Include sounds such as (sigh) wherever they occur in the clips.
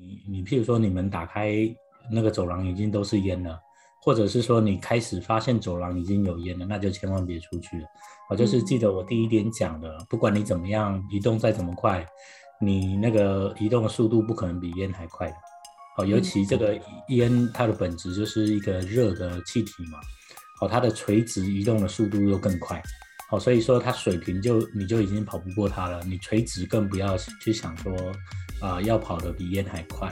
你你譬如说你们打开那个走廊已经都是烟了，或者是说你开始发现走廊已经有烟了，那就千万别出去了。我就是记得我第一点讲的，不管你怎么样移动再怎么快，你那个移动的速度不可能比烟还快的。哦，尤其这个烟它的本质就是一个热的气体嘛。哦，它的垂直移动的速度又更快。好，所以说它水平就你就已经跑不过它了，你垂直更不要去想说啊、要跑得比烟还快。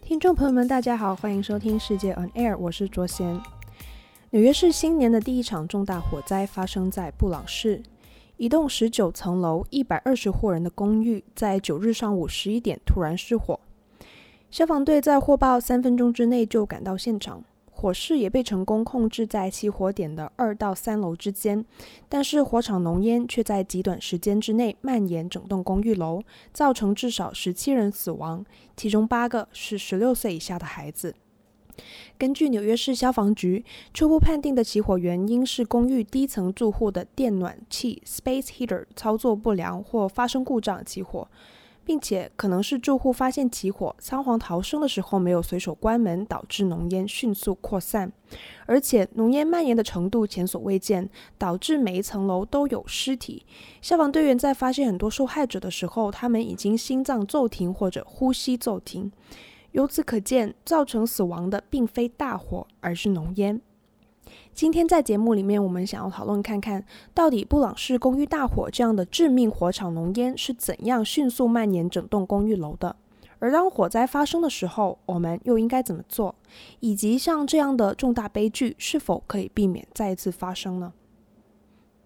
听众朋友们，大家好，欢迎收听世界 On Air，我是卓贤。纽约市新年的第一场重大火灾发生在布朗市，一栋十九层楼、一百二十户人的公寓，在九日上午十一点突然失火。消防队在获报三分钟之内就赶到现场，火势也被成功控制在起火点的二到三楼之间，但是火场浓烟却在极短时间之内蔓延整栋公寓楼，造成至少十七人死亡，其中八个是十六岁以下的孩子。根据纽约市消防局初步判定的起火原因是公寓低层住户的电暖器 （space heater） 操作不良或发生故障起火。并且可能是住户发现起火，仓皇逃生的时候没有随手关门，导致浓烟迅速扩散。而且浓烟蔓延的程度前所未见，导致每一层楼都有尸体。消防队员在发现很多受害者的时候，他们已经心脏骤停或者呼吸骤停。由此可见，造成死亡的并非大火，而是浓烟。今天在节目里面，我们想要讨论看看到底布朗市公寓大火这样的致命火场浓烟是怎样迅速蔓延整栋公寓楼的，而当火灾发生的时候，我们又应该怎么做，以及像这样的重大悲剧是否可以避免再一次发生呢？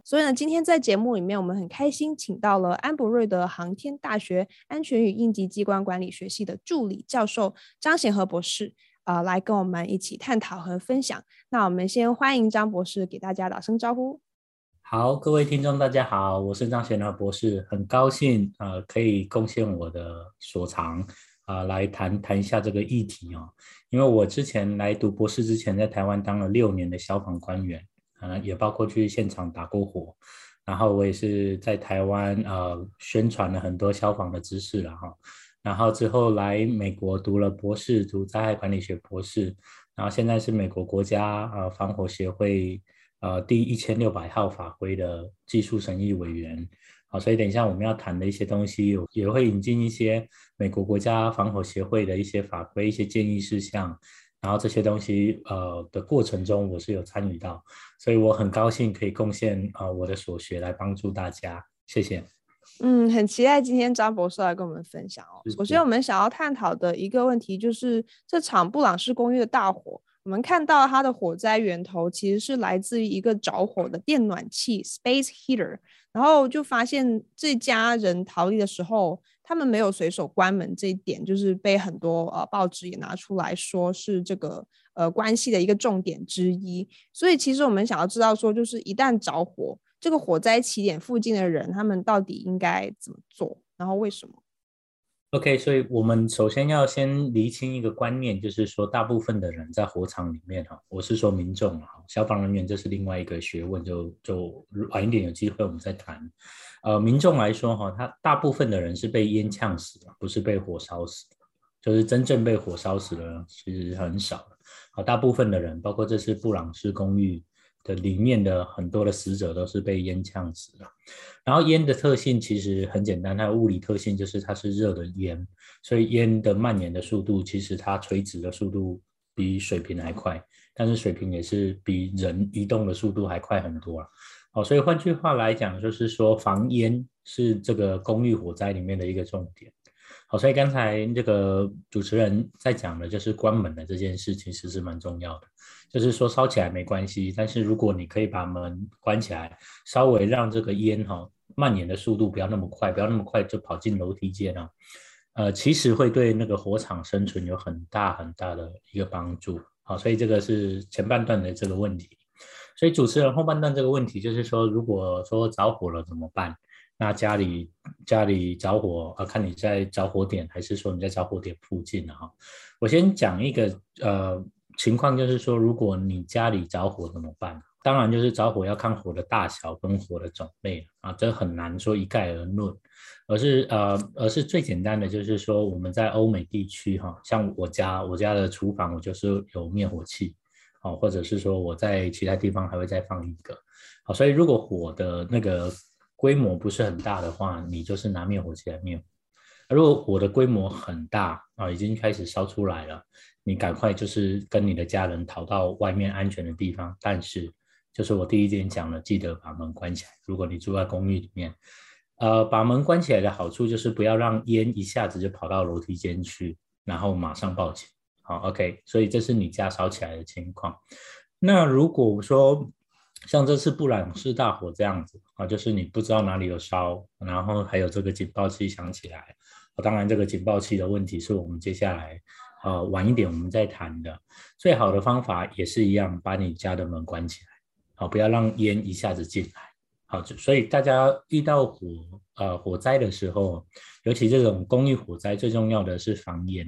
所以呢，今天在节目里面，我们很开心请到了安博瑞德航天大学安全与应急机关管理学系的助理教授张贤和博士。呃，来跟我们一起探讨和分享。那我们先欢迎张博士给大家打声招呼。好，各位听众，大家好，我是张贤和博士，很高兴呃可以贡献我的所长啊、呃，来谈谈一下这个议题哦。因为我之前来读博士之前，在台湾当了六年的消防官员，呃，也包括去现场打过火，然后我也是在台湾呃宣传了很多消防的知识了哈。然后之后来美国读了博士，读灾害管理学博士，然后现在是美国国家呃防火协会呃第一千六百号法规的技术审议委员，好，所以等一下我们要谈的一些东西，有也会引进一些美国国家防火协会的一些法规、一些建议事项，然后这些东西呃的过程中我是有参与到，所以我很高兴可以贡献呃我的所学来帮助大家，谢谢。嗯，很期待今天张博士来跟我们分享哦。首先，我们想要探讨的一个问题就是这场布朗市公寓的大火，我们看到它的火灾源头其实是来自于一个着火的电暖器 （space heater），然后就发现这家人逃离的时候，他们没有随手关门，这一点就是被很多呃报纸也拿出来说是这个呃关系的一个重点之一。所以，其实我们想要知道说，就是一旦着火。这个火灾起点附近的人，他们到底应该怎么做？然后为什么？OK，所以我们首先要先厘清一个观念，就是说，大部分的人在火场里面哈，我是说民众哈，消防人员这是另外一个学问，就就晚一点有机会我们再谈。呃，民众来说哈，他大部分的人是被烟呛死的，不是被火烧死的，就是真正被火烧死的人其实很少。好，大部分的人，包括这是布朗斯公寓。的里面的很多的死者都是被烟呛死的，然后烟的特性其实很简单，它的物理特性就是它是热的烟，所以烟的蔓延的速度其实它垂直的速度比水平还快，但是水平也是比人移动的速度还快很多了。好，所以换句话来讲，就是说防烟是这个公寓火灾里面的一个重点。好，所以刚才这个主持人在讲的就是关门的这件事情，其实是蛮重要的。就是说烧起来没关系，但是如果你可以把门关起来，稍微让这个烟哈蔓延的速度不要那么快，不要那么快就跑进楼梯间啊，呃，其实会对那个火场生存有很大很大的一个帮助。好，所以这个是前半段的这个问题。所以主持人后半段这个问题就是说，如果说着火了怎么办？那家里家里着火啊，看你在着火点还是说你在着火点附近啊？我先讲一个呃。情况就是说，如果你家里着火怎么办？当然就是着火要看火的大小跟火的种类啊，这很难说一概而论，而是呃，而是最简单的就是说我们在欧美地区哈，像我家我家的厨房我就是有灭火器，哦，或者是说我在其他地方还会再放一个，好，所以如果火的那个规模不是很大的话，你就是拿灭火器来灭火。如果火的规模很大啊，已经开始烧出来了，你赶快就是跟你的家人逃到外面安全的地方。但是，就是我第一点讲了，记得把门关起来。如果你住在公寓里面，呃，把门关起来的好处就是不要让烟一下子就跑到楼梯间去，然后马上报警。好，OK，所以这是你家烧起来的情况。那如果说像这次布朗氏大火这样子啊，就是你不知道哪里有烧，然后还有这个警报器响起来。当然，这个警报器的问题是我们接下来呃晚一点我们再谈的。最好的方法也是一样，把你家的门关起来，好，不要让烟一下子进来。好，所以大家遇到火呃火灾的时候，尤其这种公寓火灾，最重要的是防烟。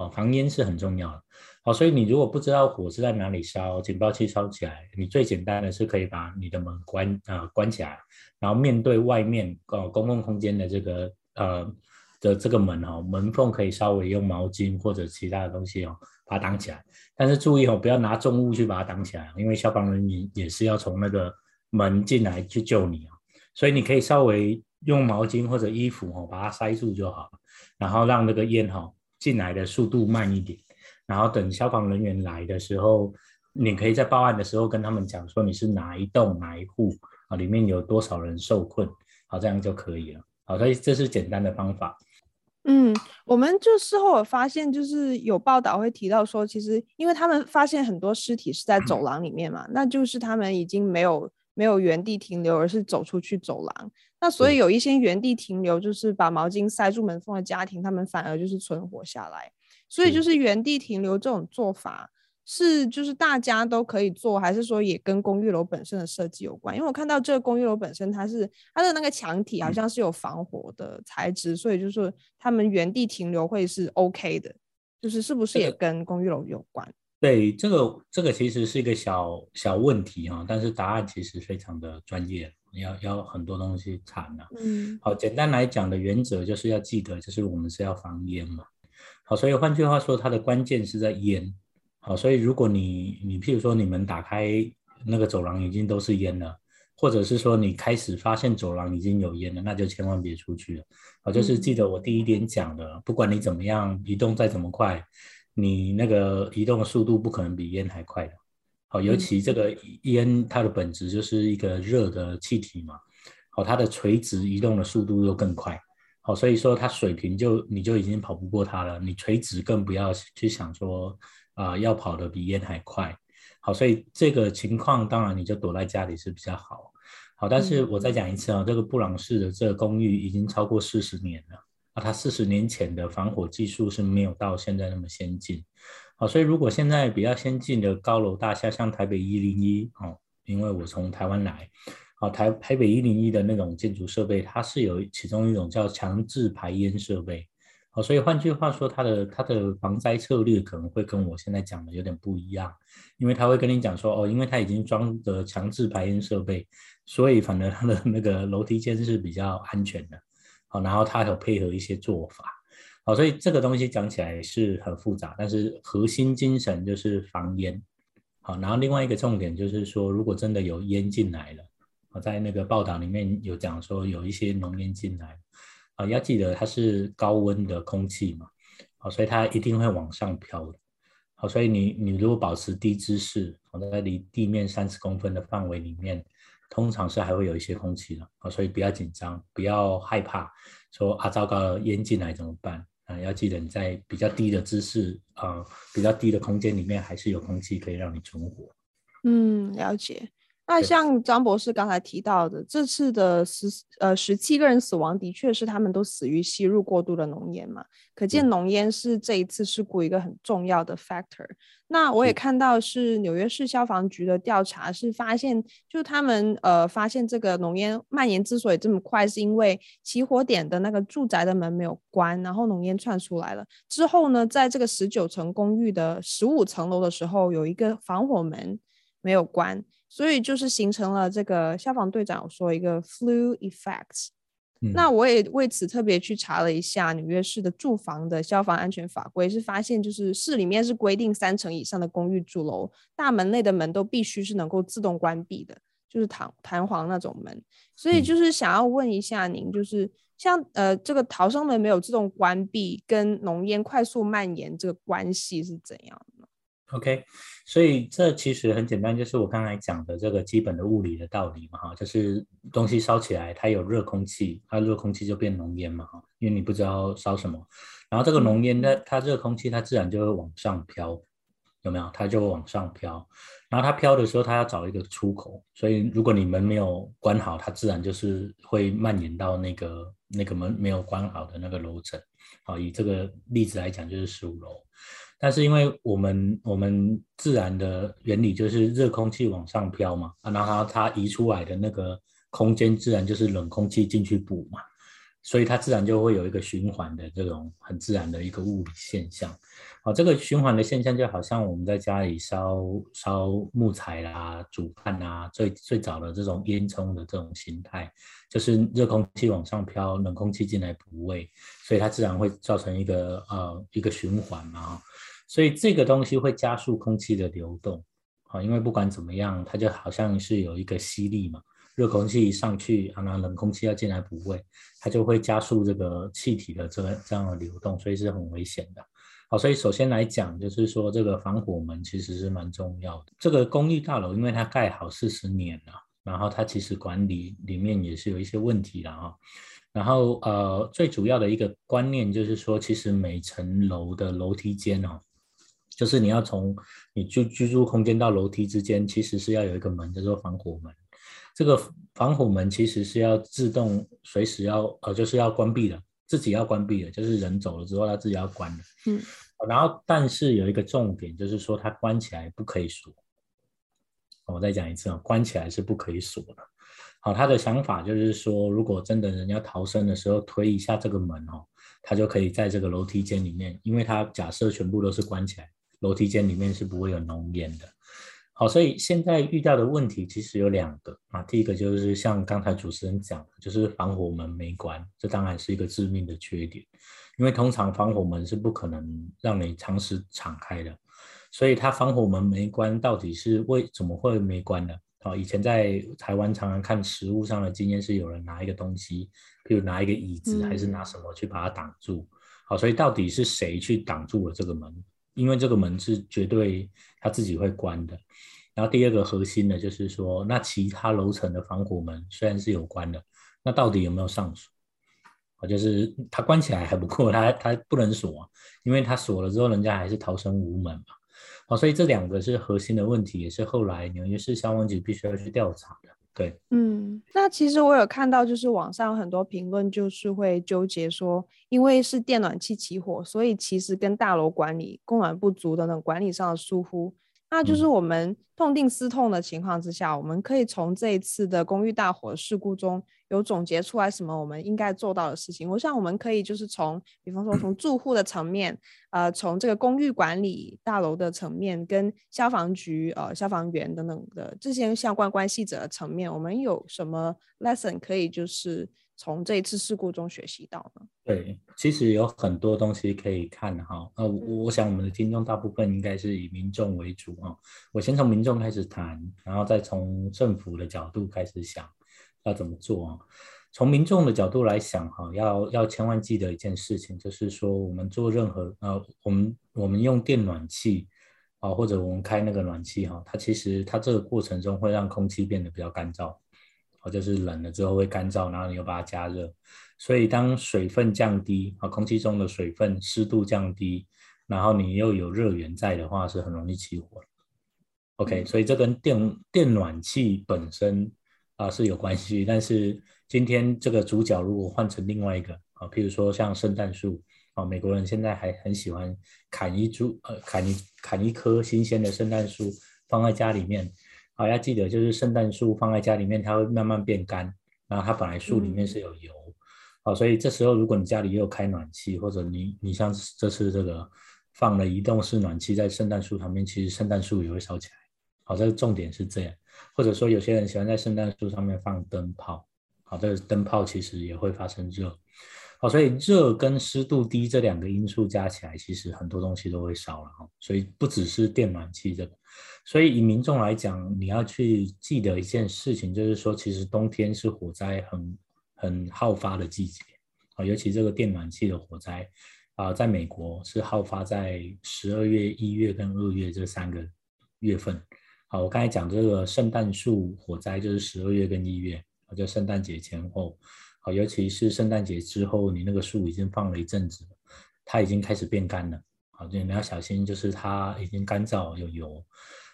哦，防烟是很重要的。好，所以你如果不知道火是在哪里烧，警报器烧起来，你最简单的是可以把你的门关啊、关起来，然后面对外面呃公共空间的这个呃的这个门哦，门缝可以稍微用毛巾或者其他的东西哦把它挡起来，但是注意哦，不要拿重物去把它挡起来，因为消防人员也是要从那个门进来去救你哦，所以你可以稍微用毛巾或者衣服哦把它塞住就好，然后让那个烟哈进来的速度慢一点。然后等消防人员来的时候，你可以在报案的时候跟他们讲说你是哪一栋哪一户啊，里面有多少人受困，好，这样就可以了。好，所以这是简单的方法。嗯，我们就事后有发现，就是有报道会提到说，其实因为他们发现很多尸体是在走廊里面嘛，嗯、那就是他们已经没有没有原地停留，而是走出去走廊。那所以有一些原地停留，就是把毛巾塞住门缝的家庭，他们反而就是存活下来。所以就是原地停留这种做法是就是大家都可以做，还是说也跟公寓楼本身的设计有关？因为我看到这个公寓楼本身它是它的那个墙体好像是有防火的材质，所以就是他们原地停留会是 OK 的，就是是不是也跟公寓楼有关？对，这个这个其实是一个小小问题哈，但是答案其实非常的专业，要要很多东西谈了。嗯，好，简单来讲的原则就是要记得，就是我们是要防烟嘛。好，所以换句话说，它的关键是在烟。好，所以如果你你譬如说你们打开那个走廊已经都是烟了，或者是说你开始发现走廊已经有烟了，那就千万别出去了。好，就是记得我第一点讲的，嗯、不管你怎么样移动再怎么快，你那个移动的速度不可能比烟还快的。好，尤其这个烟它的本质就是一个热的气体嘛，好，它的垂直移动的速度又更快。好，所以说它水平就你就已经跑不过它了，你垂直更不要去想说啊、呃、要跑得比烟还快。好，所以这个情况当然你就躲在家里是比较好。好，但是我再讲一次啊，这个布朗氏的这个公寓已经超过四十年了它四十年前的防火技术是没有到现在那么先进。好，所以如果现在比较先进的高楼大厦，像台北一零一哦，因为我从台湾来。啊，台台北一零一的那种建筑设备，它是有其中一种叫强制排烟设备。好，所以换句话说，它的它的防灾策略可能会跟我现在讲的有点不一样，因为他会跟你讲说，哦，因为它已经装的强制排烟设备，所以反而它的那个楼梯间是比较安全的。好，然后它有配合一些做法。好，所以这个东西讲起来是很复杂，但是核心精神就是防烟。好，然后另外一个重点就是说，如果真的有烟进来了。我在那个报道里面有讲说，有一些浓烟进来，啊，要记得它是高温的空气嘛，好，所以它一定会往上飘的，好，所以你你如果保持低姿势，好，在离地面三十公分的范围里面，通常是还会有一些空气的，啊，所以不要紧张，不要害怕，说啊糟糕了，烟进来怎么办？啊，要记得你在比较低的姿势，啊，比较低的空间里面还是有空气可以让你存活。嗯，了解。那像张博士刚才提到的，这次的十呃十七个人死亡，的确是他们都死于吸入过度的浓烟嘛，可见浓烟是这一次事故一个很重要的 factor。那我也看到是纽约市消防局的调查是发现，就他们呃发现这个浓烟蔓延之所以这么快，是因为起火点的那个住宅的门没有关，然后浓烟窜出来了。之后呢，在这个十九层公寓的十五层楼的时候，有一个防火门没有关。所以就是形成了这个消防队长说一个 flue effect。那我也为此特别去查了一下纽约市的住房的消防安全法规，是发现就是市里面是规定三层以上的公寓住楼大门内的门都必须是能够自动关闭的，就是弹弹簧那种门。所以就是想要问一下您，就是像呃这个逃生门没有自动关闭，跟浓烟快速蔓延这个关系是怎样？OK，所以这其实很简单，就是我刚才讲的这个基本的物理的道理嘛，哈，就是东西烧起来，它有热空气，它热空气就变浓烟嘛，哈，因为你不知道烧什么，然后这个浓烟呢，它热空气它自然就会往上飘，有没有？它就会往上飘，然后它飘的时候，它要找一个出口，所以如果你门没有关好，它自然就是会蔓延到那个那个门没有关好的那个楼层，好，以这个例子来讲，就是十五楼。但是因为我们我们自然的原理就是热空气往上飘嘛，啊，然后它移出来的那个空间自然就是冷空气进去补嘛，所以它自然就会有一个循环的这种很自然的一个物理现象。好，这个循环的现象就好像我们在家里烧烧木材啦、煮饭啊，最最早的这种烟囱的这种形态，就是热空气往上飘，冷空气进来补位，所以它自然会造成一个呃一个循环嘛。所以这个东西会加速空气的流动，啊，因为不管怎么样，它就好像是有一个吸力嘛，热空气一上去，啊，那冷空气要进来补位，它就会加速这个气体的这个这样的流动，所以是很危险的。好，所以首先来讲，就是说这个防火门其实是蛮重要的。这个公寓大楼因为它盖好四十年了，然后它其实管理里面也是有一些问题的啊。然后呃，最主要的一个观念就是说，其实每层楼的楼梯间哦。就是你要从你居居住空间到楼梯之间，其实是要有一个门，叫做防火门。这个防火门其实是要自动随时要呃，就是要关闭的，自己要关闭的，就是人走了之后它自己要关的。嗯。然后，但是有一个重点，就是说它关起来不可以锁。我再讲一次啊，关起来是不可以锁的。好，他的想法就是说，如果真的人要逃生的时候，推一下这个门哦，他就可以在这个楼梯间里面，因为他假设全部都是关起来。楼梯间里面是不会有浓烟的，好，所以现在遇到的问题其实有两个啊。第一个就是像刚才主持人讲的，就是防火门没关，这当然是一个致命的缺点，因为通常防火门是不可能让你长时敞开的，所以它防火门没关，到底是为怎么会没关呢？好，以前在台湾常常看实物上的经验是有人拿一个东西，比如拿一个椅子还是拿什么去把它挡住，好，所以到底是谁去挡住了这个门？因为这个门是绝对它自己会关的，然后第二个核心的就是说，那其他楼层的防火门虽然是有关的，那到底有没有上锁？啊，就是它关起来还不够，它它不能锁，因为它锁了之后，人家还是逃生无门嘛。好，所以这两个是核心的问题，也是后来纽约市消防局必须要去调查的。对，嗯，那其实我有看到，就是网上很多评论，就是会纠结说，因为是电暖气起火，所以其实跟大楼管理供暖不足等等管理上的疏忽。那就是我们痛定思痛的情况之下，我们可以从这一次的公寓大火事故中有总结出来什么我们应该做到的事情。我想我们可以就是从，比方说从住户的层面，呃，从这个公寓管理大楼的层面，跟消防局、呃消防员等等的这些相关关系者的层面，我们有什么 lesson 可以就是。从这一次事故中学习到呢？对，其实有很多东西可以看哈。呃，我想我们的听众大部分应该是以民众为主啊。我先从民众开始谈，然后再从政府的角度开始想要怎么做啊。从民众的角度来想哈，要要千万记得一件事情，就是说我们做任何呃，我们我们用电暖器啊，或者我们开那个暖气哈，它其实它这个过程中会让空气变得比较干燥。哦，就是冷了之后会干燥，然后你又把它加热，所以当水分降低，啊，空气中的水分湿度降低，然后你又有热源在的话，是很容易起火。OK，所以这跟电电暖气本身啊是有关系，但是今天这个主角如果换成另外一个啊，譬如说像圣诞树啊，美国人现在还很喜欢砍一株呃砍一砍一棵新鲜的圣诞树放在家里面。好，要记得，就是圣诞树放在家里面，它会慢慢变干。然后它本来树里面是有油，好，所以这时候如果你家里又有开暖气，或者你你像这次这个放了移动式暖气在圣诞树旁边，其实圣诞树也会烧起来。好，这个重点是这样。或者说有些人喜欢在圣诞树上面放灯泡，好，这个灯泡其实也会发生热。好，所以热跟湿度低这两个因素加起来，其实很多东西都会烧了哈。所以不只是电暖气这个，所以以民众来讲，你要去记得一件事情，就是说，其实冬天是火灾很很好发的季节啊，尤其这个电暖气的火灾啊，在美国是好发在十二月、一月跟二月这三个月份。好，我刚才讲这个圣诞树火灾就是十二月跟一月，就圣诞节前后。好，尤其是圣诞节之后，你那个树已经放了一阵子了，它已经开始变干了。好，就你要小心，就是它已经干燥有油。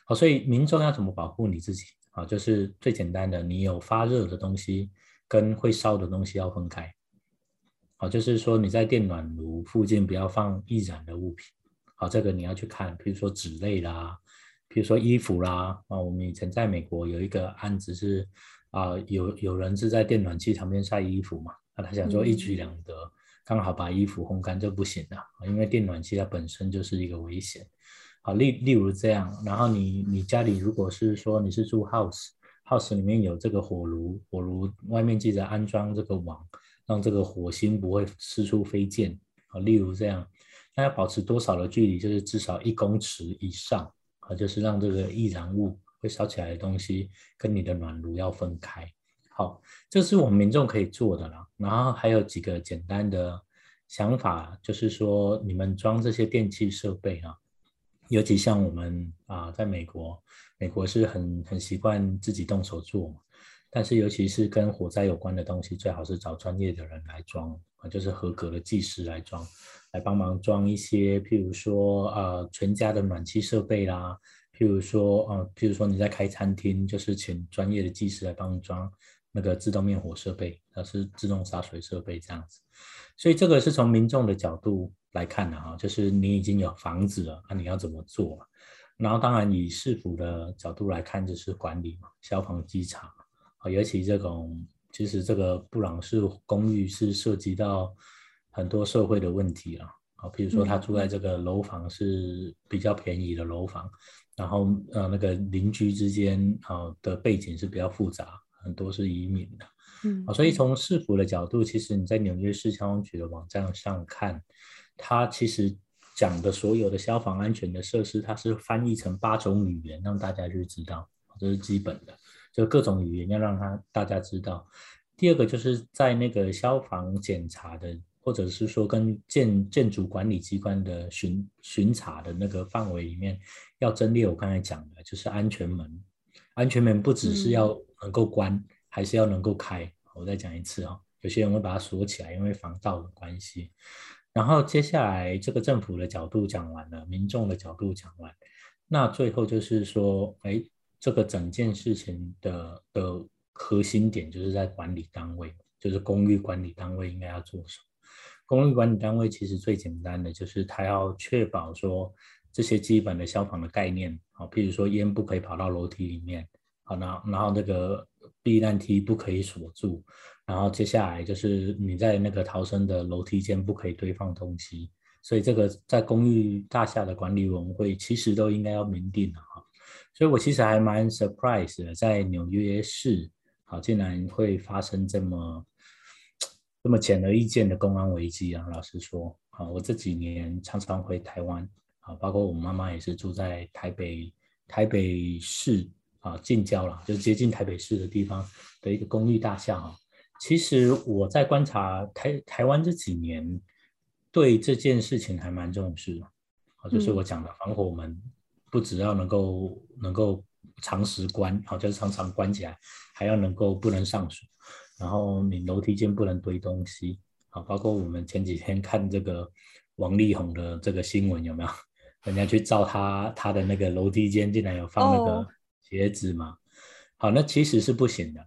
好，所以民众要怎么保护你自己？啊，就是最简单的，你有发热的东西跟会烧的东西要分开。好，就是说你在电暖炉附近不要放易燃的物品。好，这个你要去看，比如说纸类啦，比如说衣服啦。啊，我们以前在美国有一个案子是。啊，有有人是在电暖器旁边晒衣服嘛？那他想说一举两得，嗯、刚好把衣服烘干就不行了，因为电暖气它本身就是一个危险。好，例例如这样，然后你你家里如果是说你是住 house，house 里面有这个火炉，火炉外面记得安装这个网，让这个火星不会四处飞溅。好，例如这样，那要保持多少的距离？就是至少一公尺以上，啊，就是让这个易燃物。会烧起来的东西跟你的暖炉要分开。好，这是我们民众可以做的啦。然后还有几个简单的想法，就是说你们装这些电器设备啊，尤其像我们啊，在美国，美国是很很习惯自己动手做。但是尤其是跟火灾有关的东西，最好是找专业的人来装啊，就是合格的技师来装，来帮忙装一些，譬如说呃全家的暖气设备啦。譬如说，啊，譬如说你在开餐厅，就是请专业的技师来帮你装那个自动灭火设备，它是自动洒水设备这样子。所以这个是从民众的角度来看的哈，就是你已经有房子了，那你要怎么做？然后当然以市府的角度来看，就是管理嘛，消防稽查啊，尤其这种其实这个布朗式公寓是涉及到很多社会的问题啊，啊，比如说他住在这个楼房是比较便宜的楼房。然后呃，那个邻居之间啊的背景是比较复杂，很多是移民的，嗯，啊，所以从市府的角度，其实你在纽约市消防局的网站上看，它其实讲的所有的消防安全的设施，它是翻译成八种语言，让大家去知道，这是基本的，就各种语言要让他大家知道。第二个就是在那个消防检查的。或者是说跟建建筑管理机关的巡巡查的那个范围里面，要增列我刚才讲的，就是安全门。安全门不只是要能够关，还是要能够开。我再讲一次、哦，有些人会把它锁起来，因为防盗的关系。然后接下来这个政府的角度讲完了，民众的角度讲完，那最后就是说，哎，这个整件事情的的核心点就是在管理单位，就是公寓管理单位应该要做什么。公寓管理单位其实最简单的就是，它要确保说这些基本的消防的概念，好，譬如说烟不可以跑到楼梯里面，好，然后然后那个避难梯不可以锁住，然后接下来就是你在那个逃生的楼梯间不可以堆放东西，所以这个在公寓大厦的管理委员会其实都应该要明定的哈，所以我其实还蛮 surprise 的，在纽约市，好，竟然会发生这么。这么显而易见的公安危机啊！老实说，啊，我这几年常常回台湾，啊，包括我妈妈也是住在台北台北市啊近郊了，就接近台北市的地方的一个公寓大厦啊。其实我在观察台台湾这几年，对这件事情还蛮重视啊，就是我讲的防火门，不只要能够能够常时关，好，就是常常关起来，还要能够不能上锁。然后你楼梯间不能堆东西，啊，包括我们前几天看这个王力宏的这个新闻有没有？(laughs) 人家去照他他的那个楼梯间，竟然有放那个鞋子嘛？哦、好，那其实是不行的。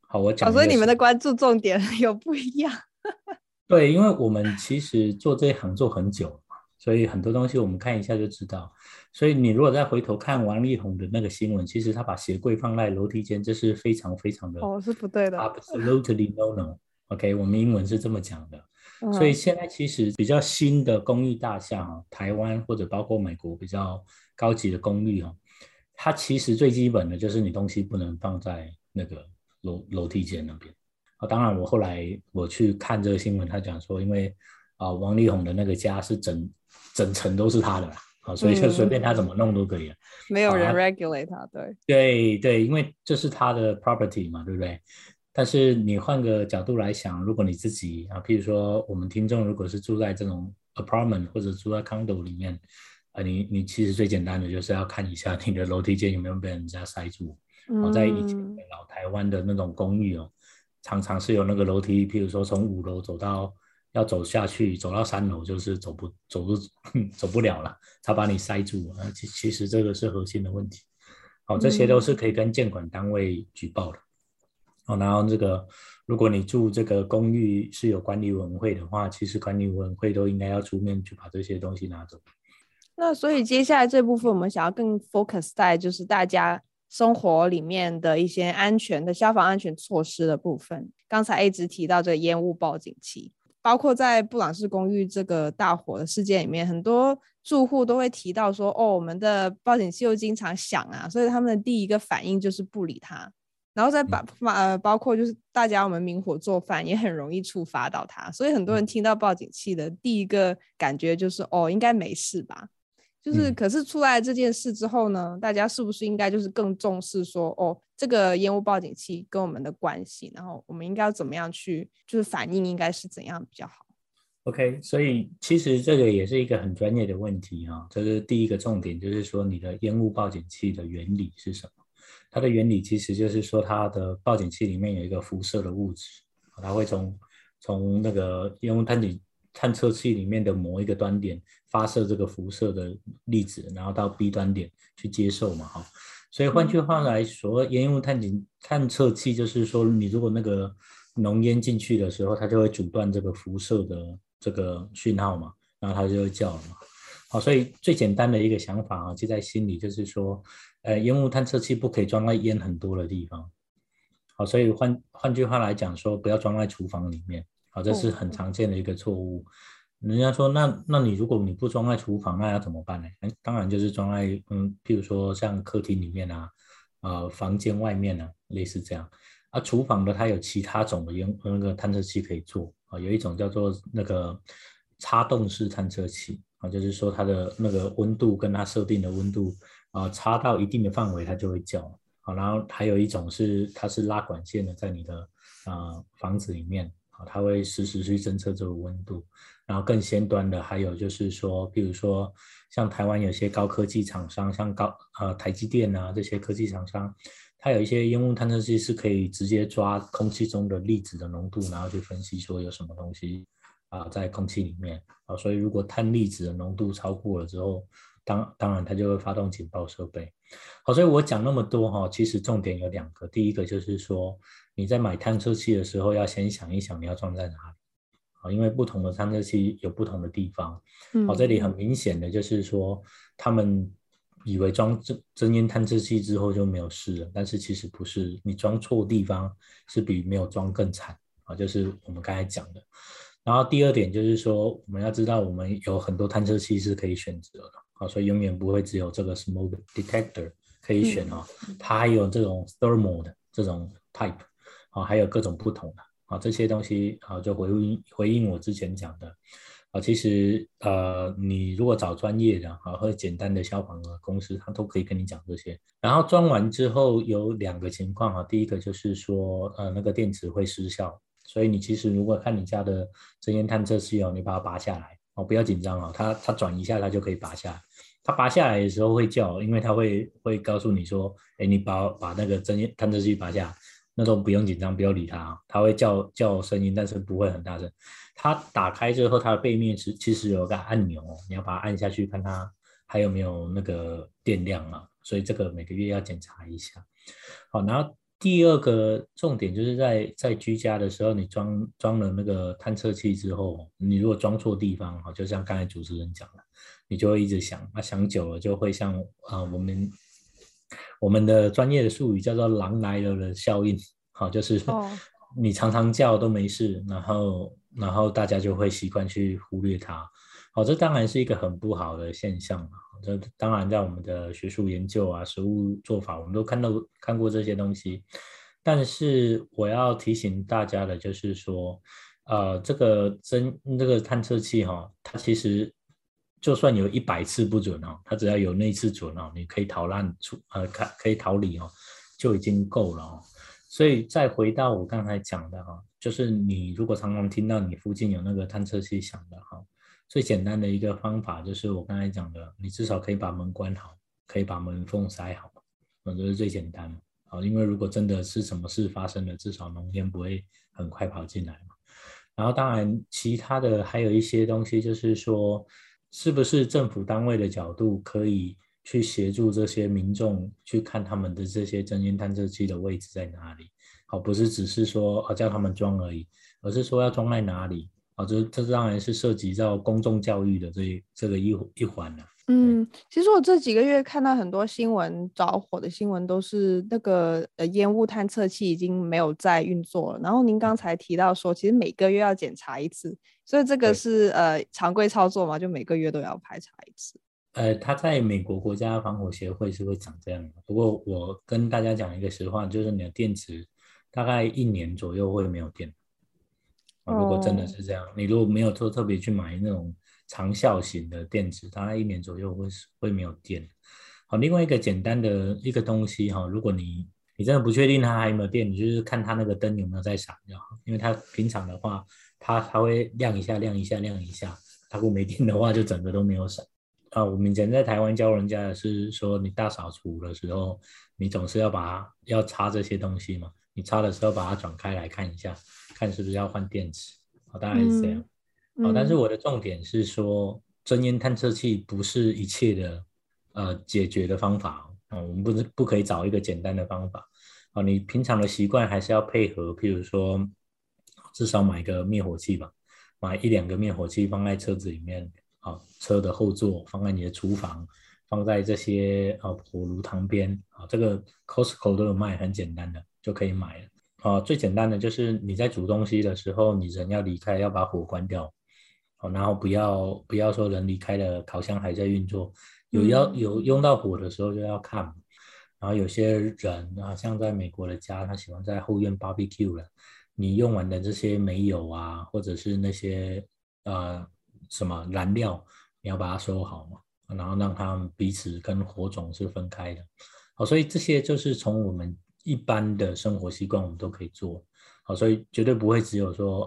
好，我讲、哦。所以你们的关注重点 (laughs) 有不一样。(laughs) 对，因为我们其实做这一行做很久。所以很多东西我们看一下就知道。所以你如果再回头看王力宏的那个新闻，其实他把鞋柜放在楼梯间，这是非常非常的哦，是不对的，absolutely no no。OK，我们英文是这么讲的。所以现在其实比较新的公寓大厦，台湾或者包括美国比较高级的公寓哦，它其实最基本的就是你东西不能放在那个楼楼梯间那边。啊，当然我后来我去看这个新闻，他讲说，因为啊王力宏的那个家是整整层都是他的啦，啊，所以就随便他怎么弄都可以了，嗯、没有人 regulate 他，对对对，因为这是他的 property 嘛，对不对？但是你换个角度来想，如果你自己啊，譬如说我们听众如果是住在这种 apartment 或者住在 condo 里面。你你其实最简单的就是要看一下你的楼梯间有没有被人家塞住。哦，在以前老台湾的那种公寓哦，常常是有那个楼梯，譬如说从五楼走到要走下去，走到三楼就是走不走不 (laughs) 走不了了，他把你塞住啊。其其实这个是核心的问题。好，这些都是可以跟建管单位举报的。哦，然后这个如果你住这个公寓是有管理委员会的话，其实管理委员会都应该要出面去把这些东西拿走。那所以接下来这部分，我们想要更 focus 在就是大家生活里面的一些安全的消防安全措施的部分。刚才一直提到这个烟雾报警器，包括在布朗士公寓这个大火的事件里面，很多住户都会提到说：“哦，我们的报警器又经常响啊。”所以他们的第一个反应就是不理它。然后再把呃，包括就是大家我们明火做饭也很容易触发到它，所以很多人听到报警器的第一个感觉就是：“哦，应该没事吧。”就是，可是出来这件事之后呢，嗯、大家是不是应该就是更重视说，哦，这个烟雾报警器跟我们的关系，然后我们应该要怎么样去，就是反应应该是怎样比较好？OK，所以其实这个也是一个很专业的问题啊。这是第一个重点，就是说你的烟雾报警器的原理是什么？它的原理其实就是说，它的报警器里面有一个辐射的物质，它会从从那个烟雾探警。探测器里面的某一个端点发射这个辐射的粒子，然后到 B 端点去接受嘛，哈。所以换句话来说，烟雾探警探测器就是说，你如果那个浓烟进去的时候，它就会阻断这个辐射的这个讯号嘛，然后它就会叫了嘛。好，所以最简单的一个想法啊，记在心里，就是说，呃，烟雾探测器不可以装在烟很多的地方。好，所以换换句话来讲说，不要装在厨房里面。这是很常见的一个错误。人家说，那那你如果你不装在厨房，那要怎么办呢？当然就是装在嗯，譬如说像客厅里面啊，呃，房间外面啊，类似这样。啊，厨房的它有其他种的用那个探测器可以做啊，有一种叫做那个插动式探测器啊，就是说它的那个温度跟它设定的温度啊，插到一定的范围它就会叫。好，然后还有一种是它是拉管线的，在你的啊房子里面。它会实时去侦测这个温度，然后更先端的还有就是说，比如说像台湾有些高科技厂商，像高呃台积电啊这些科技厂商，它有一些烟雾探测器是可以直接抓空气中的粒子的浓度，然后去分析说有什么东西啊在空气里面。啊，所以如果碳粒子的浓度超过了之后，当当然它就会发动警报设备。好，所以我讲那么多哈，其实重点有两个，第一个就是说。你在买探测器的时候，要先想一想你要装在哪里啊？因为不同的探测器有不同的地方。嗯，好，这里很明显的就是说，他们以为装真真烟探测器之后就没有事了，但是其实不是，你装错地方是比没有装更惨啊。就是我们刚才讲的。然后第二点就是说，我们要知道我们有很多探测器是可以选择的啊，所以永远不会只有这个 smoke detector 可以选啊，它还有这种 thermal 的这种 type。啊，还有各种不同的啊，这些东西啊，就回应回应我之前讲的啊，其实呃，你如果找专业的啊，或者简单的消防的公司，他都可以跟你讲这些。然后装完之后有两个情况啊，第一个就是说呃，那个电池会失效，所以你其实如果看你家的真烟探测器哦，你把它拔下来哦，不要紧张啊，它它转一下它就可以拔下来。它拔下来的时候会叫，因为它会会告诉你说，哎，你把把那个真烟探测器拔下来。那都不用紧张，不要理它啊，它会叫叫声音，但是不会很大声。它打开之后，它的背面是其实有个按钮，你要把它按下去，看它还有没有那个电量啊。所以这个每个月要检查一下。好，然后第二个重点就是在在居家的时候，你装装了那个探测器之后，你如果装错地方，哈，就像刚才主持人讲的，你就会一直想，那想久了就会像啊我们。我们的专业的术语叫做“狼来了”的效应，好，就是 (laughs) 你常常叫都没事，然后然后大家就会习惯去忽略它，哦，这当然是一个很不好的现象啊。这当然在我们的学术研究啊、实务做法，我们都看到看过这些东西。但是我要提醒大家的就是说，呃，这个侦这个探测器哈、它其实就算有一百次不准哦，它只要有那次准哦，你可以逃难出呃，可可以逃离哦，就已经够了哦。所以再回到我刚才讲的哈，就是你如果常常听到你附近有那个探测器响的哈，最简单的一个方法就是我刚才讲的，你至少可以把门关好，可以把门缝塞好，这是最简单。好，因为如果真的是什么事发生了，至少浓烟不会很快跑进来嘛。然后当然其他的还有一些东西，就是说是不是政府单位的角度可以。去协助这些民众去看他们的这些侦烟探测器的位置在哪里，好，不是只是说啊叫他们装而已，而是说要装在哪里，啊，这这当然是涉及到公众教育的这这个一一环了。嗯，其实我这几个月看到很多新闻着火的新闻，都是那个呃烟雾探测器已经没有在运作了。然后您刚才提到说，其实每个月要检查一次，所以这个是呃常规操作嘛，就每个月都要排查一次。呃，他在美国国家防火协会是会长这样的。不过我跟大家讲一个实话，就是你的电池大概一年左右会没有电。如果真的是这样，你如果没有做特别去买那种长效型的电池，大概一年左右会会没有电。好，另外一个简单的一个东西哈，如果你你真的不确定它还有没有电，你就是看它那个灯有没有在闪就好，因为它平常的话，它它会亮一下亮一下亮一下，它如果没电的话，就整个都没有闪。啊，我们以前在台湾教人家的是说，你大扫除的时候，你总是要把它要擦这些东西嘛。你擦的时候把它转开来看一下，看是不是要换电池。好，大概是这样。嗯、好，但是我的重点是说，真烟探测器不是一切的呃解决的方法啊。我们不是不可以找一个简单的方法。啊，你平常的习惯还是要配合，譬如说，至少买个灭火器吧，买一两个灭火器放在车子里面。啊，车的后座放在你的厨房，放在这些啊火炉旁边啊，这个 Costco 都有卖，很简单的就可以买了。啊，最简单的就是你在煮东西的时候，你人要离开，要把火关掉，哦，然后不要不要说人离开了，烤箱还在运作，有要有用到火的时候就要看。然后有些人啊，像在美国的家，他喜欢在后院 barbecue 了，你用完的这些煤油啊，或者是那些呃。什么燃料你要把它收好嘛，然后让它们彼此跟火种是分开的，好，所以这些就是从我们一般的生活习惯我们都可以做，好，所以绝对不会只有说，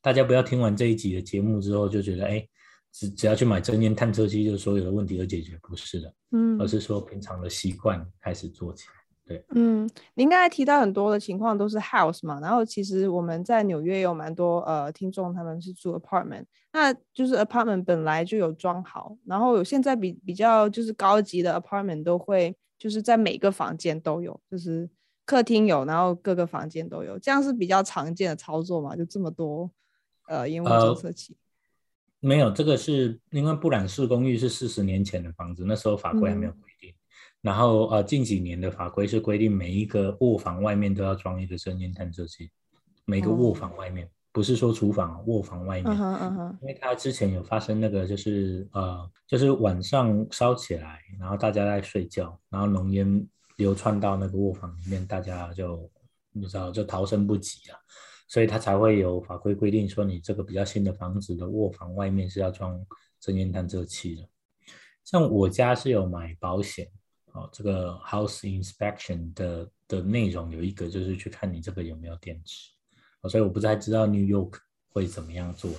大家不要听完这一集的节目之后就觉得，哎，只只要去买真烟探测器，就所有的问题都解决，不是的，嗯，而是说平常的习惯开始做起来。对，嗯，您刚才提到很多的情况都是 house 嘛，然后其实我们在纽约也有蛮多呃听众，他们是住 apartment，那就是 apartment 本来就有装好，然后有现在比比较就是高级的 apartment 都会就是在每个房间都有，就是客厅有，然后各个房间都有，这样是比较常见的操作嘛，就这么多呃烟雾侦测器。呃，没有，这个是因为布朗士公寓是四十年前的房子，那时候法规还没有规定。嗯然后呃，近几年的法规是规定每一个卧房外面都要装一个声音探测器，每个卧房外面，哦、不是说厨房，卧房外面。嗯嗯、因为它之前有发生那个，就是呃，就是晚上烧起来，然后大家在睡觉，然后浓烟流窜到那个卧房里面，大家就你知道就逃生不及了，所以他才会有法规规定说，你这个比较新的房子的卧房外面是要装真烟探测器的。像我家是有买保险。哦，这个 house inspection 的的内容有一个就是去看你这个有没有电池，哦，所以我不太知道 New York 会怎么样做，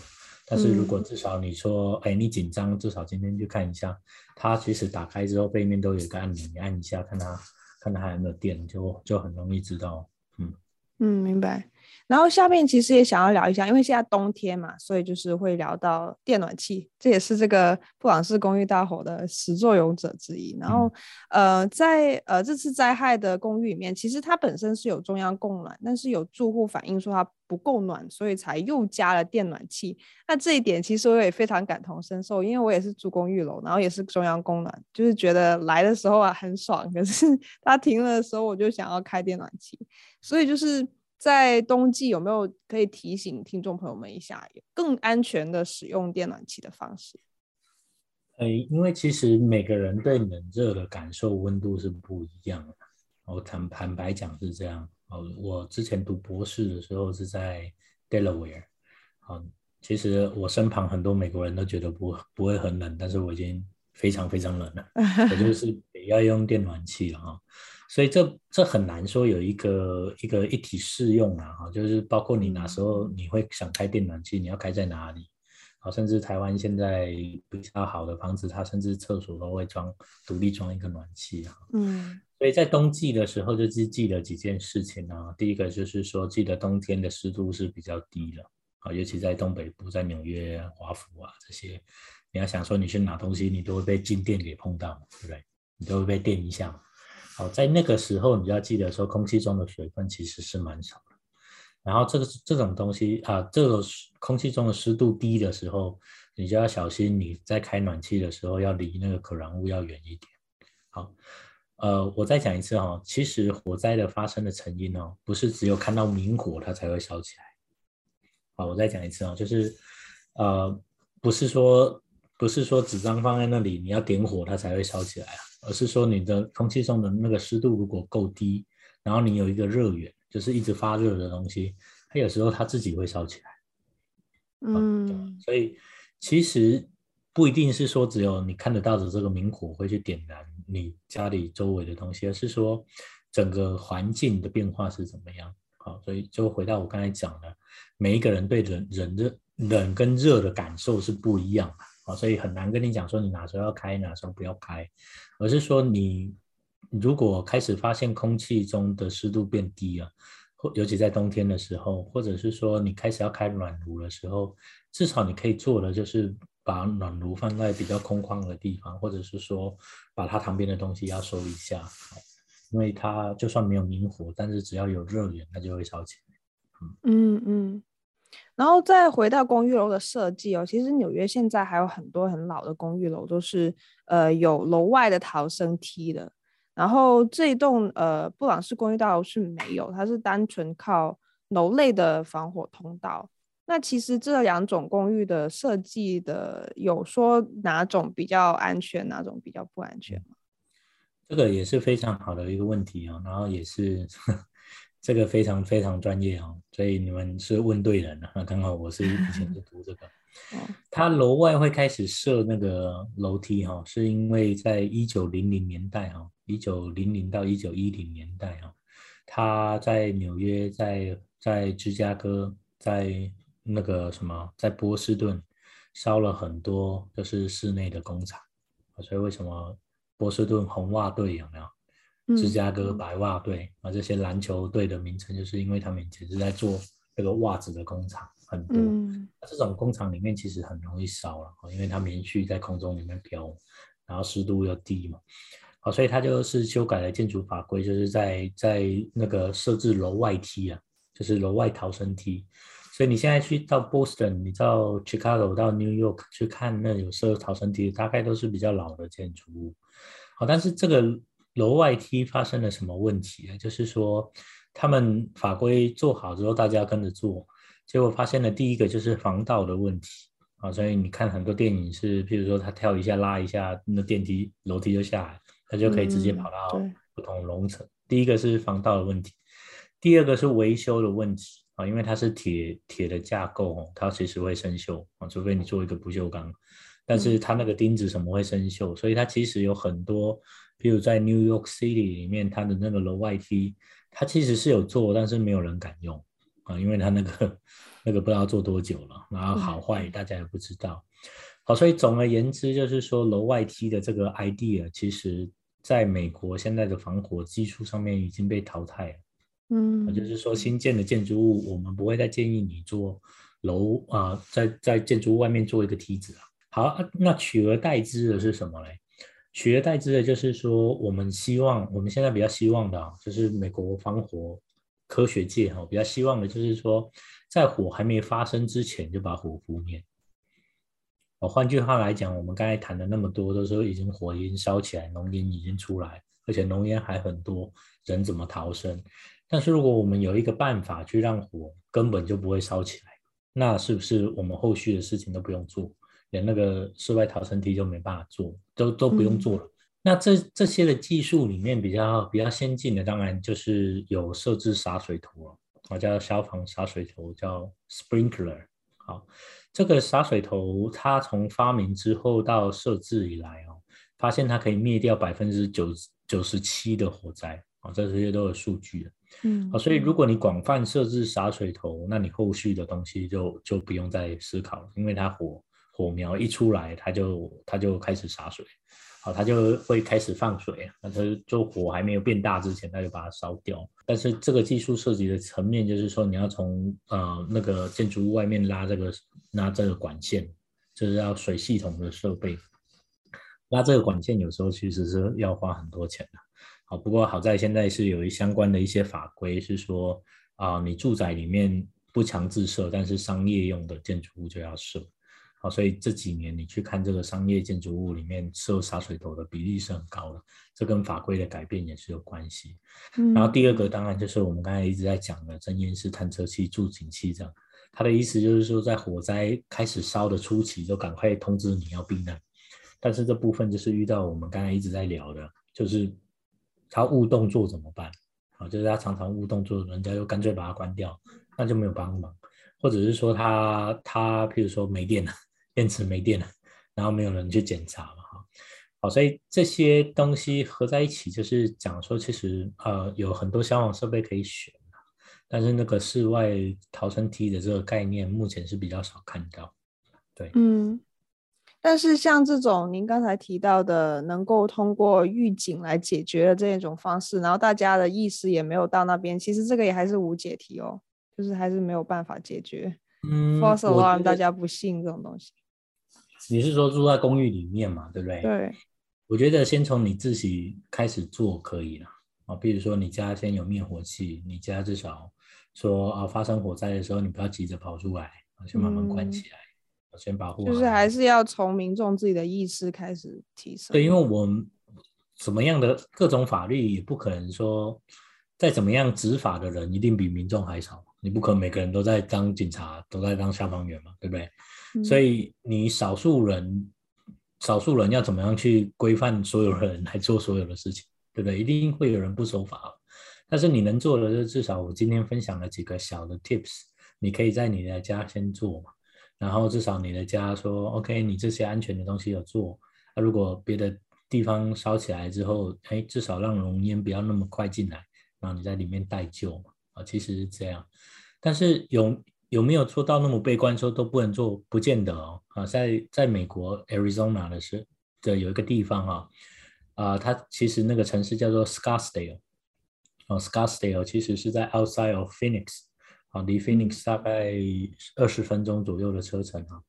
但是如果至少你说，哎，你紧张，至少今天去看一下，它其实打开之后背面都有一个按钮，你按一下，看它看它还有没有电，就就很容易知道，嗯嗯，明白。然后下面其实也想要聊一下，因为现在冬天嘛，所以就是会聊到电暖气，这也是这个布朗斯公寓大火的始作俑者之一。然后，呃，在呃这次灾害的公寓里面，其实它本身是有中央供暖，但是有住户反映说它不够暖，所以才又加了电暖气。那这一点其实我也非常感同身受，因为我也是住公寓楼，然后也是中央供暖，就是觉得来的时候啊很爽，可是 (laughs) 它停了的时候，我就想要开电暖气，所以就是。在冬季有没有可以提醒听众朋友们一下，更安全的使用电暖气的方式？呃，因为其实每个人对冷热的感受温度是不一样的。我坦坦白讲是这样。哦，我之前读博士的时候是在 Delaware。好，其实我身旁很多美国人都觉得不不会很冷，但是我已经非常非常冷了。(laughs) 我就是也要用电暖气了哈。所以这这很难说有一个一个一体适用啊哈，就是包括你哪时候你会想开电暖气，你要开在哪里？甚至台湾现在比较好的房子，它甚至厕所都会装独立装一个暖气啊。嗯，所以在冬季的时候，就是记得几件事情啊。第一个就是说，记得冬天的湿度是比较低的啊，尤其在东北部，在纽约、华府啊这些，你要想说你去拿东西，你都会被静电给碰到，对不对？你都会被电一下。好，在那个时候，你要记得说，空气中的水分其实是蛮少的。然后这个这种东西啊，这个空气中的湿度低的时候，你就要小心。你在开暖气的时候，要离那个可燃物要远一点。好，呃，我再讲一次哈、哦，其实火灾的发生的成因哦，不是只有看到明火它才会烧起来。好，我再讲一次啊、哦，就是呃，不是说不是说纸张放在那里，你要点火它才会烧起来啊，而是说你的空气中的那个湿度如果够低，然后你有一个热源。就是一直发热的东西，它有时候它自己会烧起来。嗯，所以其实不一定是说只有你看得到的这个明火会去点燃你家里周围的东西，而是说整个环境的变化是怎么样。好，所以就回到我刚才讲的，每一个人对冷、冷热、冷跟热的感受是不一样的。好，所以很难跟你讲说你哪时候要开，哪时候不要开，而是说你。如果开始发现空气中的湿度变低了，或尤其在冬天的时候，或者是说你开始要开暖炉的时候，至少你可以做的就是把暖炉放在比较空旷的地方，或者是说把它旁边的东西要收一下，因为它就算没有明火，但是只要有热源，它就会烧起来。嗯嗯，然后再回到公寓楼的设计哦，其实纽约现在还有很多很老的公寓楼都是呃有楼外的逃生梯的。然后这一栋呃布朗式公寓大楼是没有，它是单纯靠楼内的防火通道。那其实这两种公寓的设计的有说哪种比较安全，哪种比较不安全吗？这个也是非常好的一个问题啊，然后也是 (laughs) 这个非常非常专业啊，所以你们是问对人了。那刚好我是以前是读这个。(laughs) 它楼外会开始设那个楼梯哈，是因为在一九零零年代哈，一九零零到一九一零年代哈，他在纽约、在在芝加哥、在那个什么，在波士顿烧了很多就是室内的工厂，所以为什么波士顿红袜队有没有？芝加哥白袜队啊，这些篮球队的名称，就是因为他们以前是在做这个袜子的工厂。很多，嗯、这种工厂里面其实很容易烧了，因为它棉絮在空中里面飘，然后湿度又低嘛，好，所以它就是修改了建筑法规，就是在在那个设置楼外梯啊，就是楼外逃生梯。所以你现在去到 Boston，你到 Chicago，到 New York 去看那有设逃生梯，大概都是比较老的建筑物。好，但是这个楼外梯发生了什么问题啊？就是说他们法规做好之后，大家跟着做。结果发现了第一个就是防盗的问题啊，所以你看很多电影是，譬如说他跳一下拉一下，那电梯楼梯就下来，他就可以直接跑到不同楼层。嗯、第一个是防盗的问题，第二个是维修的问题啊，因为它是铁铁的架构，它其实会生锈啊，除非你做一个不锈钢，但是它那个钉子什么会生锈，所以它其实有很多，比如在 New York City 里面，它的那个楼外梯，它其实是有做，但是没有人敢用。啊，因为它那个那个不知道做多久了，然后好坏大家也不知道。好，所以总而言之，就是说楼外梯的这个 idea，其实在美国现在的防火技术上面已经被淘汰了。嗯，就是说新建的建筑物，我们不会再建议你做楼啊，在在建筑物外面做一个梯子啊。好，那取而代之的是什么嘞？取而代之的就是说，我们希望我们现在比较希望的，就是美国防火。科学界哈比较希望的就是说，在火还没发生之前就把火扑灭。哦，换句话来讲，我们刚才谈的那么多，都是已经火已经烧起来，浓烟已经出来，而且浓烟还很多，人怎么逃生？但是如果我们有一个办法去让火根本就不会烧起来，那是不是我们后续的事情都不用做？连那个室外逃生梯就没办法做，都都不用做了。嗯、那这这些的技术里面比较比较先进的，当然就是有设置洒水头了，啊，叫消防洒水头，叫 sprinkler。好，这个洒水头它从发明之后到设置以来哦，发现它可以灭掉百分之九九十七的火灾啊，这些都有数据的。嗯，好，所以如果你广泛设置洒水头，那你后续的东西就就不用再思考了，因为它火火苗一出来，它就它就开始洒水，好，它就会开始放水，那它就火还没有变大之前，它就把它烧掉。但是这个技术涉及的层面，就是说你要从呃那个建筑物外面拉这个拉这个管线，就是要水系统的设备，拉这个管线有时候其实是要花很多钱的。好，不过好在现在是有一相关的一些法规，是说啊、呃，你住宅里面不强制设，但是商业用的建筑物就要设。好，所以这几年你去看这个商业建筑物里面设洒水头的比例是很高的，这跟法规的改变也是有关系。嗯、然后第二个当然就是我们刚才一直在讲的真烟式探测器、助警器这样，它的意思就是说在火灾开始烧的初期就赶快通知你要避难，但是这部分就是遇到我们刚才一直在聊的，就是。他误动作怎么办？啊，就是他常常误动作，人家又干脆把它关掉，那就没有帮忙。或者是说他他譬如说没电了，电池没电了，然后没有人去检查嘛，哈。好，所以这些东西合在一起，就是讲说，其实呃有很多消防设备可以选，但是那个室外逃生梯的这个概念，目前是比较少看到。对，嗯。但是像这种您刚才提到的，能够通过预警来解决的这一种方式，然后大家的意识也没有到那边，其实这个也还是无解题哦，就是还是没有办法解决。嗯，false alarm 大家不信这种东西。你是说住在公寓里面嘛？对不对？对。我觉得先从你自己开始做可以了啊，比如说你家先有灭火器，你家至少说啊，发生火灾的时候你不要急着跑出来，先把门关起来。嗯先保护，就是还是要从民众自己的意识开始提升。对，因为我们怎么样的各种法律也不可能说，再怎么样执法的人一定比民众还少。你不可能每个人都在当警察，都在当消防员嘛，对不对？嗯、所以你少数人，少数人要怎么样去规范所有人来做所有的事情，对不对？一定会有人不守法。但是你能做的，就至少我今天分享了几个小的 tips，你可以在你的家先做嘛。然后至少你的家说 OK，你这些安全的东西有做。那、如果别的地方烧起来之后，哎，至少让浓烟不要那么快进来，然后你在里面待救嘛。啊，其实是这样。但是有有没有做到那么悲观，说都不能做？不见得哦。啊，在在美国 Arizona 的是的有一个地方啊，啊，它其实那个城市叫做 Scottsdale。哦，Scottsdale 其实是在 outside of Phoenix。啊，离 Phoenix 大概二十分钟左右的车程啊。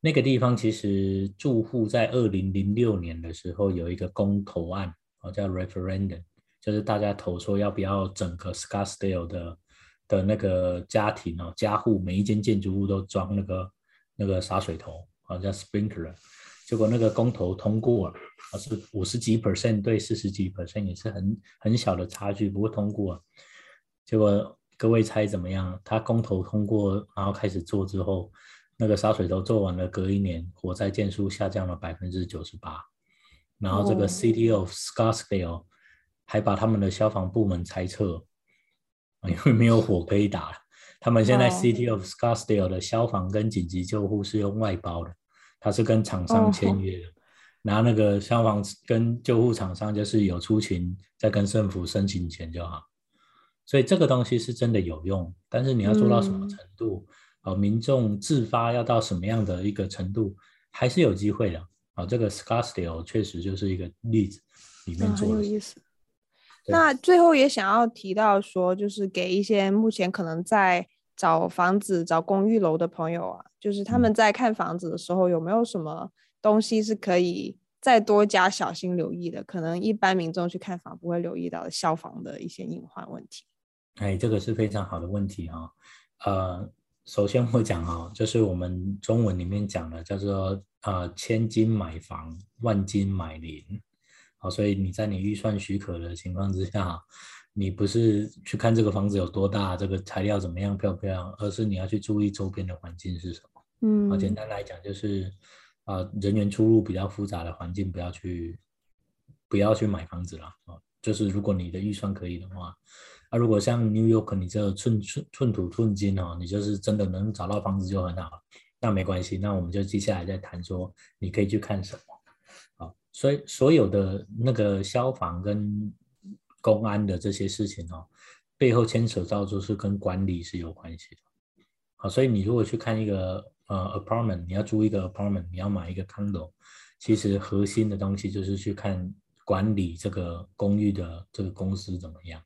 那个地方其实住户在二零零六年的时候有一个公投案，啊，叫 referendum，就是大家投说要不要整个 Scottsdale 的的那个家庭哦，家户每一间建筑物都装那个那个洒水头，啊，叫 sprinkler。结果那个公投通过了，啊，是五十几 percent 对四十几 percent，也是很很小的差距，不过通过了。结果。各位猜怎么样？他公投通过，然后开始做之后，那个洒水都做完了，隔一年火灾件数下降了百分之九十八。然后这个 City of Scottsdale 还把他们的消防部门裁撤，(laughs) 因为没有火可以打了。他们现在 City of Scottsdale 的消防跟紧急救护是用外包的，他是跟厂商签约的，然后那个消防跟救护厂商就是有出勤，再跟政府申请钱就好。所以这个东西是真的有用，但是你要做到什么程度？啊、嗯，民众自发要到什么样的一个程度，还是有机会的。啊，这个 Scottsdale 确实就是一个例子，里面做的、有意思。那最后也想要提到说，就是给一些目前可能在找房子、找公寓楼的朋友啊，就是他们在看房子的时候，有没有什么东西是可以再多加小心留意的？可能一般民众去看房不会留意到的消防的一些隐患问题。哎，这个是非常好的问题啊、哦。呃，首先我讲啊，就是我们中文里面讲的叫做呃“千金买房，万金买邻”。好，所以你在你预算许可的情况之下，你不是去看这个房子有多大，这个材料怎么样漂不漂亮，而是你要去注意周边的环境是什么。嗯，好，简单来讲就是啊、呃、人员出入比较复杂的环境，不要去不要去买房子了啊。就是如果你的预算可以的话，啊，如果像 New York，你这寸寸寸土寸金哦，你就是真的能找到房子就很好。那没关系，那我们就接下来再谈说你可以去看什么啊。所以所有的那个消防跟公安的这些事情哦，背后牵扯到就是跟管理是有关系的。好，所以你如果去看一个呃 apartment，你要租一个 apartment，你要买一个 condo，其实核心的东西就是去看管理这个公寓的这个公司怎么样。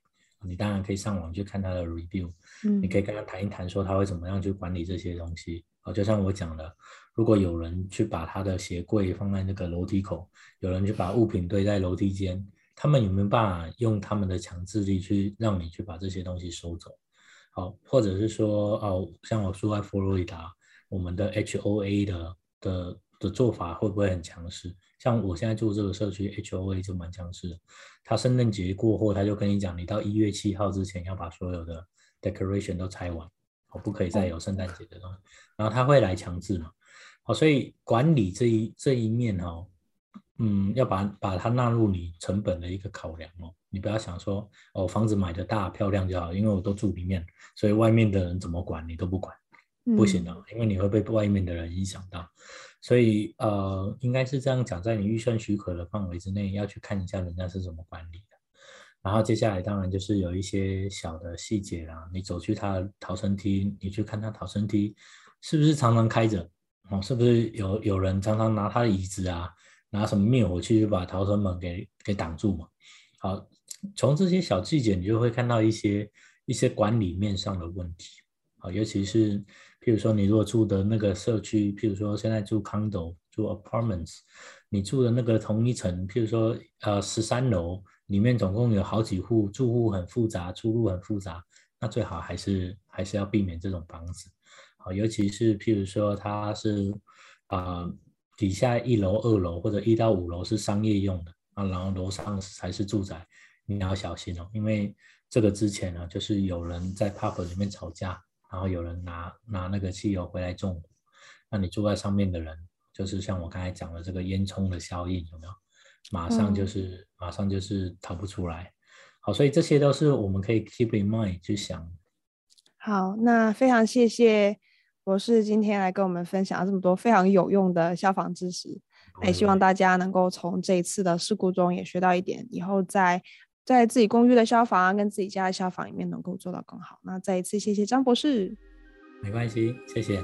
你当然可以上网去看他的 review，嗯，你可以跟他谈一谈，说他会怎么样去管理这些东西。哦，就像我讲的，如果有人去把他的鞋柜放在那个楼梯口，有人去把物品堆在楼梯间。他们有没有办法用他们的强制力去让你去把这些东西收走？好，或者是说，哦，像我住在佛罗里达，我们的 HOA 的的的做法会不会很强势？像我现在住这个社区，HOA 就蛮强势的。他圣诞节过后，他就跟你讲，你到一月七号之前要把所有的 decoration 都拆完，哦，不可以再有圣诞节的东西。然后他会来强制嘛？好，所以管理这一这一面哦。嗯，要把把它纳入你成本的一个考量哦。你不要想说哦，房子买的大漂亮就好，因为我都住里面，所以外面的人怎么管你都不管，不行的，嗯，因为你会被外面的人影响到。所以呃，应该是这样讲，在你预算许可的范围之内，要去看一下人家是怎么管理的。然后接下来当然就是有一些小的细节啦，你走去他的逃生梯，你去看他逃生梯是不是常常开着哦，是不是有有人常常拿他的椅子啊？拿什么灭火器就把逃生门给给挡住嘛？好，从这些小细节，你就会看到一些一些管理面上的问题。好，尤其是譬如说，你如果住的那个社区，譬如说现在住 condo 住 apartments，你住的那个同一层，譬如说呃十三楼里面总共有好几户住户很复杂，出入很复杂，那最好还是还是要避免这种房子。好，尤其是譬如说它是啊。底下一楼、二楼或者一到五楼是商业用的啊，然后楼上才是住宅，你要小心哦，因为这个之前呢，就是有人在 pub 里面吵架，然后有人拿拿那个汽油回来纵火，那你住在上面的人，就是像我刚才讲的这个烟囱的效应有没有？马上就是、嗯、马上就是逃不出来。好，所以这些都是我们可以 keep in mind 去想。好，那非常谢谢。博士今天来跟我们分享了这么多非常有用的消防知识，也希望大家能够从这一次的事故中也学到一点，以后在在自己公寓的消防跟自己家的消防里面能够做到更好。那再一次谢谢张博士，没关系，谢谢。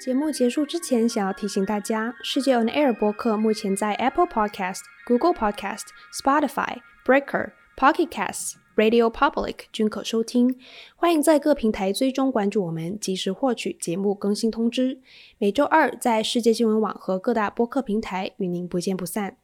节目结束之前，想要提醒大家，世界 On Air 播客目前在 Apple Podcast、Google Podcast、Spotify、Breaker、Pocket Casts。Radio Public 均可收听，欢迎在各平台追踪关注我们，及时获取节目更新通知。每周二在世界新闻网和各大播客平台与您不见不散。